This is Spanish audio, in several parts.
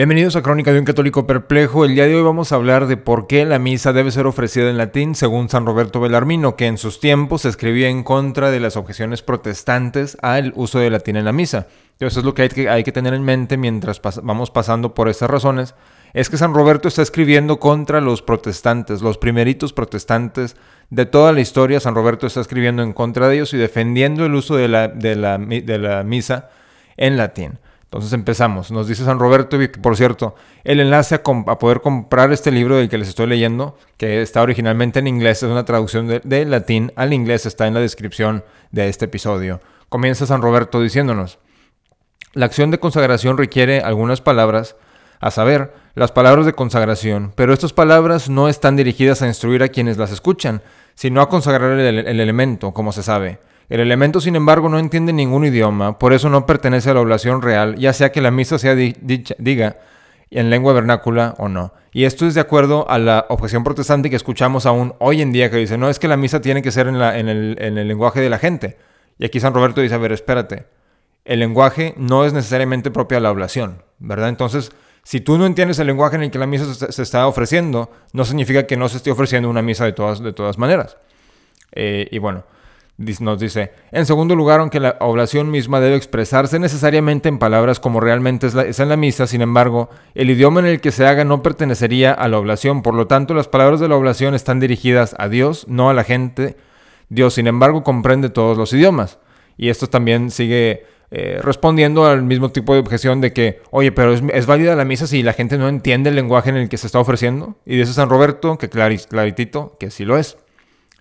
Bienvenidos a Crónica de un Católico Perplejo. El día de hoy vamos a hablar de por qué la misa debe ser ofrecida en latín según San Roberto Belarmino, que en sus tiempos escribía en contra de las objeciones protestantes al uso de latín en la misa. Entonces, es lo que hay que, tener en mente mientras vamos pasando por estas razones. Es que San Roberto está escribiendo contra los protestantes, los primeritos protestantes de toda la historia. San Roberto está escribiendo en contra de ellos y defendiendo el uso de la misa en latín. Entonces empezamos. Nos dice San Roberto, por cierto, el enlace a, poder comprar este libro del que les estoy leyendo, que está originalmente en inglés, es una traducción de, latín al inglés, está en la descripción de este episodio. Comienza San Roberto diciéndonos, la acción de consagración requiere algunas palabras, a saber, las palabras de consagración, pero estas palabras no están dirigidas a instruir a quienes las escuchan, sino a consagrar el elemento, como se sabe. El elemento, sin embargo, no entiende ningún idioma, por eso no pertenece a la oblación real, ya sea que la misa sea diga en lengua vernácula o no. Y esto es de acuerdo a la objeción protestante que escuchamos aún hoy en día, que dice, no es que la misa tiene que ser en, en, el, en el lenguaje de la gente. Y aquí San Roberto dice, a ver, espérate, el lenguaje no es necesariamente propio a la oblación, ¿verdad? Entonces, si tú no entiendes el lenguaje en el que la misa se, está ofreciendo, no significa que no se esté ofreciendo una misa de todas, de todas maneras. Eh, y bueno, nos dice, en segundo lugar, aunque la oblación misma debe expresarse necesariamente en palabras como realmente es, en la misa, sin embargo, el idioma en el que se haga no pertenecería a la oblación, por lo tanto las palabras de la oblación están dirigidas a Dios, no a la gente. Dios, sin embargo, comprende todos los idiomas. Y esto también sigue eh, respondiendo al mismo tipo de objeción de que, oye, pero es, válida la misa si la gente no entiende el lenguaje en el que se está ofreciendo. Y dice San Roberto que claritito, que sí lo es.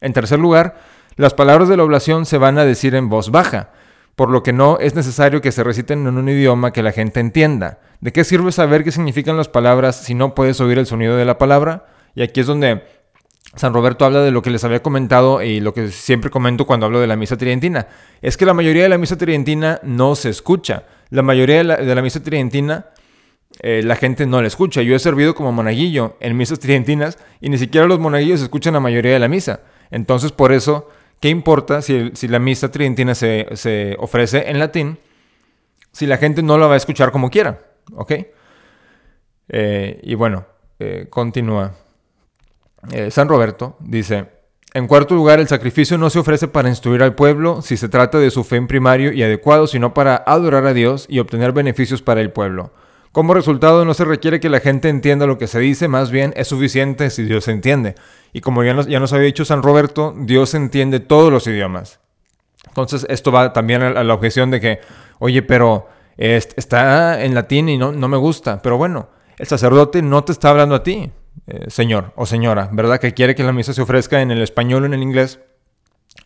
En tercer lugar, las palabras de la oblación se van a decir en voz baja, por lo que no es necesario que se reciten en un idioma que la gente entienda. ¿De qué sirve saber qué significan las palabras si no puedes oír el sonido de la palabra? Y aquí es donde San Roberto habla de lo que les había comentado y lo que siempre comento cuando hablo de la misa tridentina. Es que la mayoría de la misa tridentina no se escucha. La mayoría de la, misa tridentina eh, la gente no la escucha. Yo he servido como monaguillo en misas tridentinas y ni siquiera los monaguillos escuchan la mayoría de la misa. Entonces por eso ¿Qué importa si, la misa tridentina se, ofrece en latín si la gente no la va a escuchar como quiera? ¿Ok? Eh, y bueno, eh, continúa. Eh, San Roberto dice, en cuarto lugar, el sacrificio no se ofrece para instruir al pueblo si se trata de su fe en primario y adecuado, sino para adorar a Dios y obtener beneficios para el pueblo. Como resultado, no se requiere que la gente entienda lo que se dice, más bien es suficiente si Dios entiende. Y como ya nos, ya nos había dicho San Roberto, Dios entiende todos los idiomas. Entonces, esto va también a la objeción de que, oye, pero está en latín y no, no me gusta. Pero bueno, el sacerdote no te está hablando a ti, eh, señor o señora, ¿verdad? Que quiere que la misa se ofrezca en el español o en el inglés.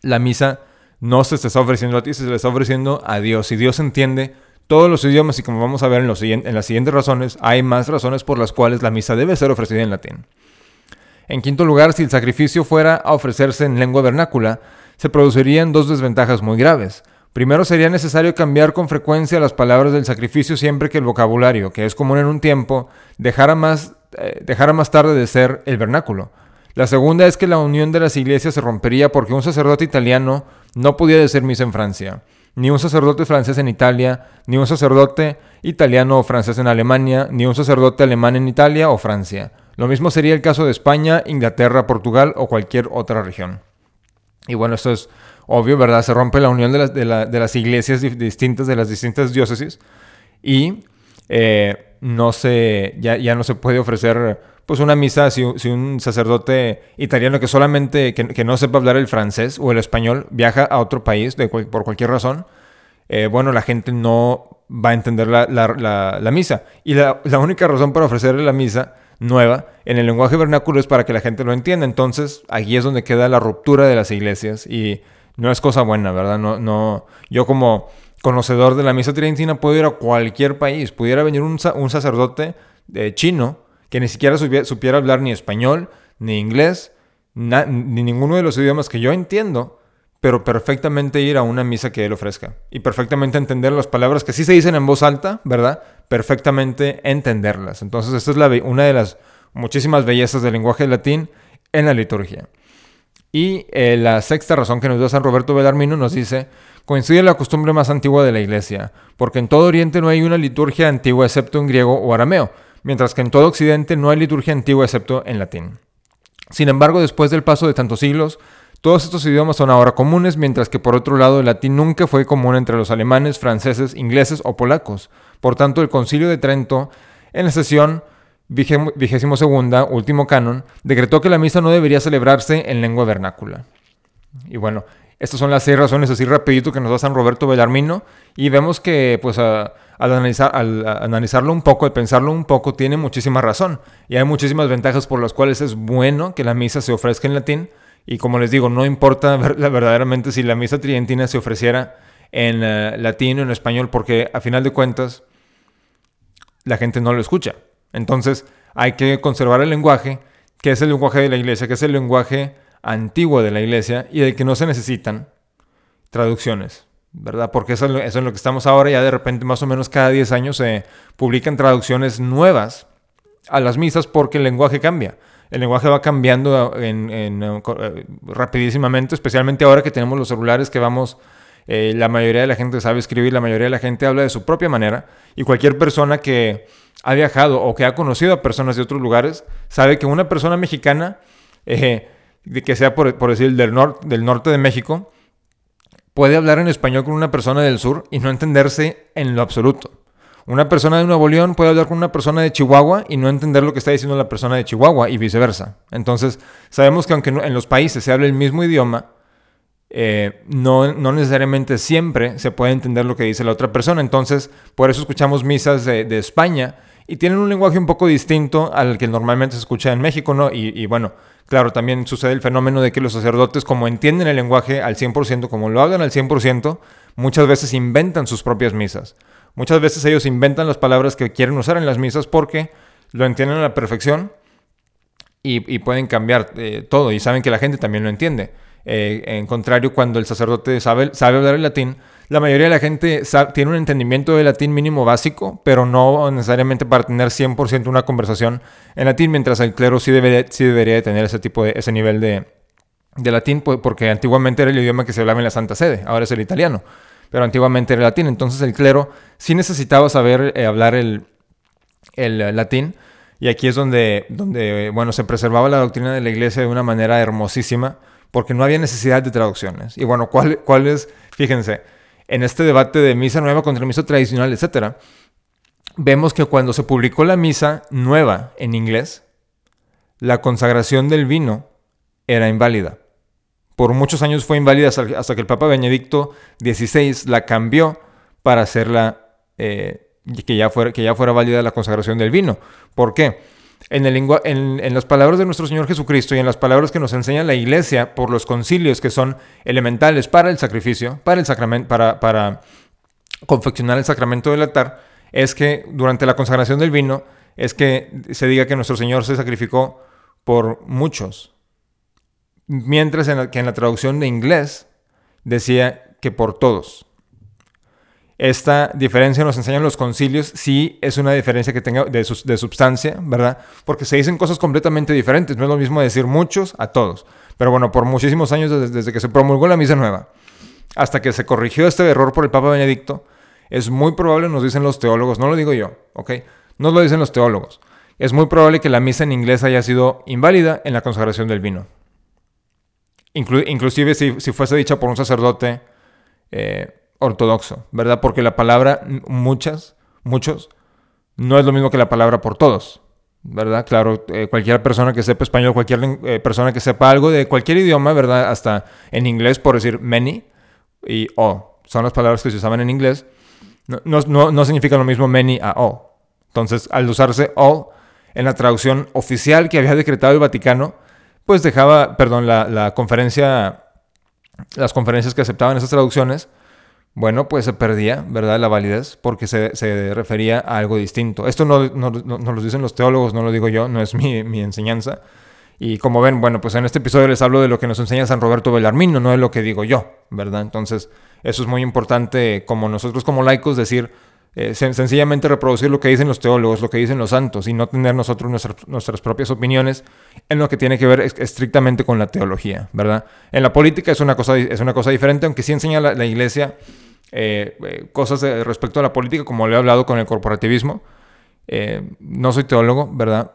La misa no se te está ofreciendo a ti, se le está ofreciendo a Dios. Y Dios entiende todos los idiomas y como vamos a ver en, las siguientes razones, hay más razones por las cuales la misa debe ser ofrecida en latín. En quinto lugar, si el sacrificio fuera a ofrecerse en lengua vernácula, se producirían dos desventajas muy graves. Primero, sería necesario cambiar con frecuencia las palabras del sacrificio siempre que el vocabulario, que es común en un tiempo, dejara más, eh, dejara más tarde de ser el vernáculo. La segunda es que la unión de las iglesias se rompería porque un sacerdote italiano no podía decir misa en Francia ni un sacerdote francés en Italia, ni un sacerdote italiano o francés en Alemania, ni un sacerdote alemán en Italia o Francia. Lo mismo sería el caso de España, Inglaterra, Portugal o cualquier otra región. Y bueno, esto es obvio, ¿verdad? Se rompe la unión de las, iglesias distintas, de las distintas diócesis, y eh, no se, ya, ya no se puede ofrecer pues una misa, si, un sacerdote italiano que solamente, que, no sepa hablar el francés o el español, viaja a otro país por cualquier razón, eh, bueno, la gente no va a entender la, misa. Y la, única razón para ofrecerle la misa nueva en el lenguaje vernáculo es para que la gente lo entienda. Entonces, aquí es donde queda la ruptura de las iglesias y no es cosa buena, ¿verdad? No, no, yo como conocedor de la misa tridentina puedo ir a cualquier país, pudiera venir un, un sacerdote de chino que ni siquiera supiera hablar ni español, ni inglés, ni ninguno de los idiomas que yo entiendo, pero perfectamente ir a una misa que él ofrezca. Y perfectamente entender las palabras que sí se dicen en voz alta, ¿verdad? Perfectamente entenderlas. Entonces, esta es la, una de las muchísimas bellezas del lenguaje latín en la liturgia. Y eh, la sexta razón que nos da San Roberto Belarmino nos dice, coincide la costumbre más antigua de la iglesia, porque en todo Oriente no hay una liturgia antigua excepto en griego o arameo mientras que en todo Occidente no hay liturgia antigua excepto en latín. Sin embargo, después del paso de tantos siglos, todos estos idiomas son ahora comunes, mientras que por otro lado el latín nunca fue común entre los alemanes, franceses, ingleses o polacos. Por tanto, el concilio de Trento, en la sesión vigésimo segunda, último canon, decretó que la misa no debería celebrarse en lengua vernácula. Y bueno, estas son las seis razones así rapidito que nos da San Roberto Bellarmino y vemos que pues al, analizar, al analizarlo un poco, al pensarlo un poco, tiene muchísima razón y hay muchísimas ventajas por las cuales es bueno que la misa se ofrezca en latín y como les digo, no importa verdaderamente si la misa tridentina se ofreciera en eh, latín o en español porque a final de cuentas la gente no lo escucha. Entonces hay que conservar el lenguaje, que es el lenguaje de la iglesia, que es el lenguaje antiguo de la iglesia y del que no se necesitan traducciones, ¿verdad? Porque eso, es en lo que estamos ahora, ya de repente más o menos cada 10 años se publican traducciones nuevas a las misas porque el lenguaje cambia. El lenguaje va cambiando en, eh, rapidísimamente, especialmente ahora que tenemos los celulares que vamos, eh, la mayoría de la gente sabe escribir, la mayoría de la gente habla de su propia manera y cualquier persona que ha viajado o que ha conocido a personas de otros lugares sabe que una persona mexicana eh, de que sea por, decir del, del norte de México, puede hablar en español con una persona del sur y no entenderse en lo absoluto. Una persona de Nuevo León puede hablar con una persona de Chihuahua y no entender lo que está diciendo la persona de Chihuahua y viceversa. Entonces, sabemos que aunque en los países se hable el mismo idioma, eh, no, no, necesariamente siempre se puede entender lo que dice la otra persona. Entonces, por eso escuchamos misas de España y tienen un lenguaje un poco distinto al que normalmente se escucha en México, ¿no? y bueno, Claro, también sucede el fenómeno de que los sacerdotes, como entienden el lenguaje al 100%, como lo hablan al 100%, muchas veces inventan sus propias misas. Muchas veces ellos inventan las palabras que quieren usar en las misas porque lo entienden a la perfección y, pueden cambiar eh, todo y saben que la gente también lo entiende. Eh, en contrario, cuando el sacerdote sabe, sabe hablar el latín, la mayoría de la gente tiene un entendimiento de latín mínimo básico, pero no necesariamente para tener 100% una conversación en latín, mientras el clero sí, sí debería de tener ese tipo de ese nivel de, latín, porque antiguamente era el idioma que se hablaba en la Santa Sede, ahora es el italiano, pero antiguamente era el latín, entonces el clero sí necesitaba saber eh, hablar el, el latín, y aquí es donde, donde, bueno, se preservaba la doctrina de la iglesia de una manera hermosísima, porque no había necesidad de traducciones. Y bueno, ¿cuál, cuál es? Fíjense, en este debate de misa nueva contra misa tradicional, etc., vemos que cuando se publicó la misa nueva en inglés, la consagración del vino era inválida. Por muchos años fue inválida hasta que el Papa Benedicto XVI la cambió para hacerla eh, que, ya fuera, que ya fuera válida la consagración del vino. ¿Por qué? En, las palabras de nuestro Señor Jesucristo y en las palabras que nos enseña la Iglesia por los concilios que son elementales para el sacrificio, para el sacramento, para confeccionar el sacramento del altar, es que durante la consagración del vino es que se diga que nuestro Señor se sacrificó por muchos, mientras que en la traducción de inglés decía que por todos. Esta diferencia nos enseñan los concilios, sí es una diferencia que tenga de, de substancia, ¿verdad? Porque se dicen cosas completamente diferentes, no es lo mismo decir muchos a todos. Pero bueno, por muchísimos años desde, que se promulgó la misa nueva, hasta que se corrigió este error por el Papa Benedicto, es muy probable, nos dicen los teólogos, no lo digo yo, ¿ok? No lo dicen los teólogos. Es muy probable que la misa en inglés haya sido inválida en la consagración del vino. inclusive si, si, fuese dicha por un sacerdote eh, ortodoxo, ¿verdad? Porque la palabra muchas, muchos, no es lo mismo que la palabra por todos, ¿verdad? Claro, eh, cualquier persona que sepa español, cualquier eh, persona que sepa algo de cualquier idioma, ¿verdad? Hasta en inglés, por decir many y o, son las palabras que se usaban en inglés, no, no, no significa lo mismo many a all. Entonces, al usarse all en la traducción oficial que había decretado el Vaticano, pues dejaba, perdón, la conferencia, las conferencias que aceptaban esas traducciones, bueno, pues se perdía, ¿verdad?, la validez porque se, refería a algo distinto. Esto no, no, lo dicen los teólogos, no lo digo yo, no es mi, enseñanza. Y como ven, bueno, pues en este episodio les hablo de lo que nos enseña San Roberto Belarmino, no de lo que digo yo, ¿verdad? Entonces, eso es muy importante como nosotros como laicos decir, eh, sencillamente reproducir lo que dicen los teólogos, lo que dicen los santos y no tener nosotros nuestras, propias opiniones en lo que tiene que ver estrictamente con la teología, ¿verdad? En la política es una cosa, es una cosa diferente, aunque sí enseña la iglesia eh, eh, cosas respecto a la política, como le he hablado con el corporativismo. No soy teólogo, ¿verdad?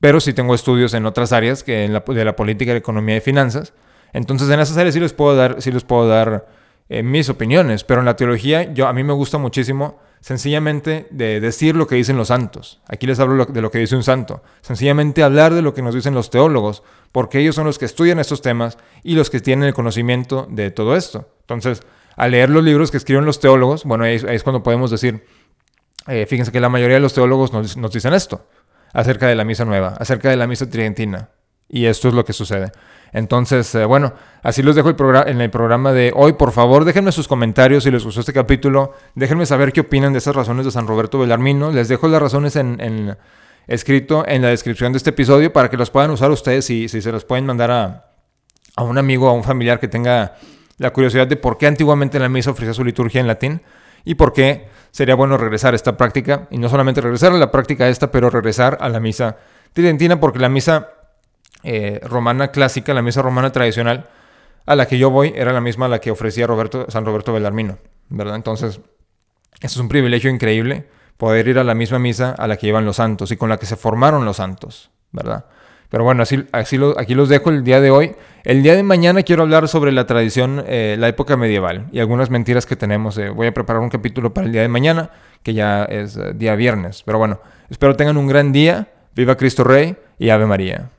Pero sí tengo estudios en otras áreas que en la, de la política, de economía y finanzas. Entonces en esas áreas sí les puedo dar, sí les puedo dar eh, mis opiniones, pero en la teología yo, a mí me gusta muchísimo sencillamente de decir lo que dicen los santos. Aquí les hablo de lo que dice un santo. Sencillamente hablar de lo que nos dicen los teólogos, porque ellos son los que estudian estos temas y los que tienen el conocimiento de todo esto. Entonces, al leer los libros que escriben los teólogos, bueno, ahí, es cuando podemos decir, eh, fíjense que la mayoría de los teólogos nos, nos dicen esto, acerca de la misa nueva, acerca de la misa tridentina. Y esto es lo que sucede. Entonces, eh, bueno, así los dejo el en el programa de hoy. Por favor, déjenme sus comentarios si les gustó este capítulo. Déjenme saber qué opinan de esas razones de San Roberto Belarmino. Les dejo las razones en, escrito en la descripción de este episodio para que los puedan usar ustedes y si se los pueden mandar a, a un amigo, a un familiar que tenga la curiosidad de por qué antiguamente la misa ofrecía su liturgia en latín y por qué sería bueno regresar a esta práctica. Y no solamente regresar a la práctica esta, pero regresar a la misa tridentina porque la misa eh, romana clásica, la misa romana tradicional, a la que yo voy era la misma a la que ofrecía San Roberto Belarmino, ¿verdad? Entonces, eso es un privilegio increíble, poder ir a la misma misa a la que llevan los santos y con la que se formaron los santos, ¿verdad? Pero bueno, así, así aquí los dejo el día de hoy. El día de mañana quiero hablar sobre la tradición, eh, la época medieval y algunas mentiras que tenemos. Eh, voy a preparar un capítulo para el día de mañana, que ya es día viernes. Pero bueno, espero tengan un gran día. Viva Cristo Rey y Ave María.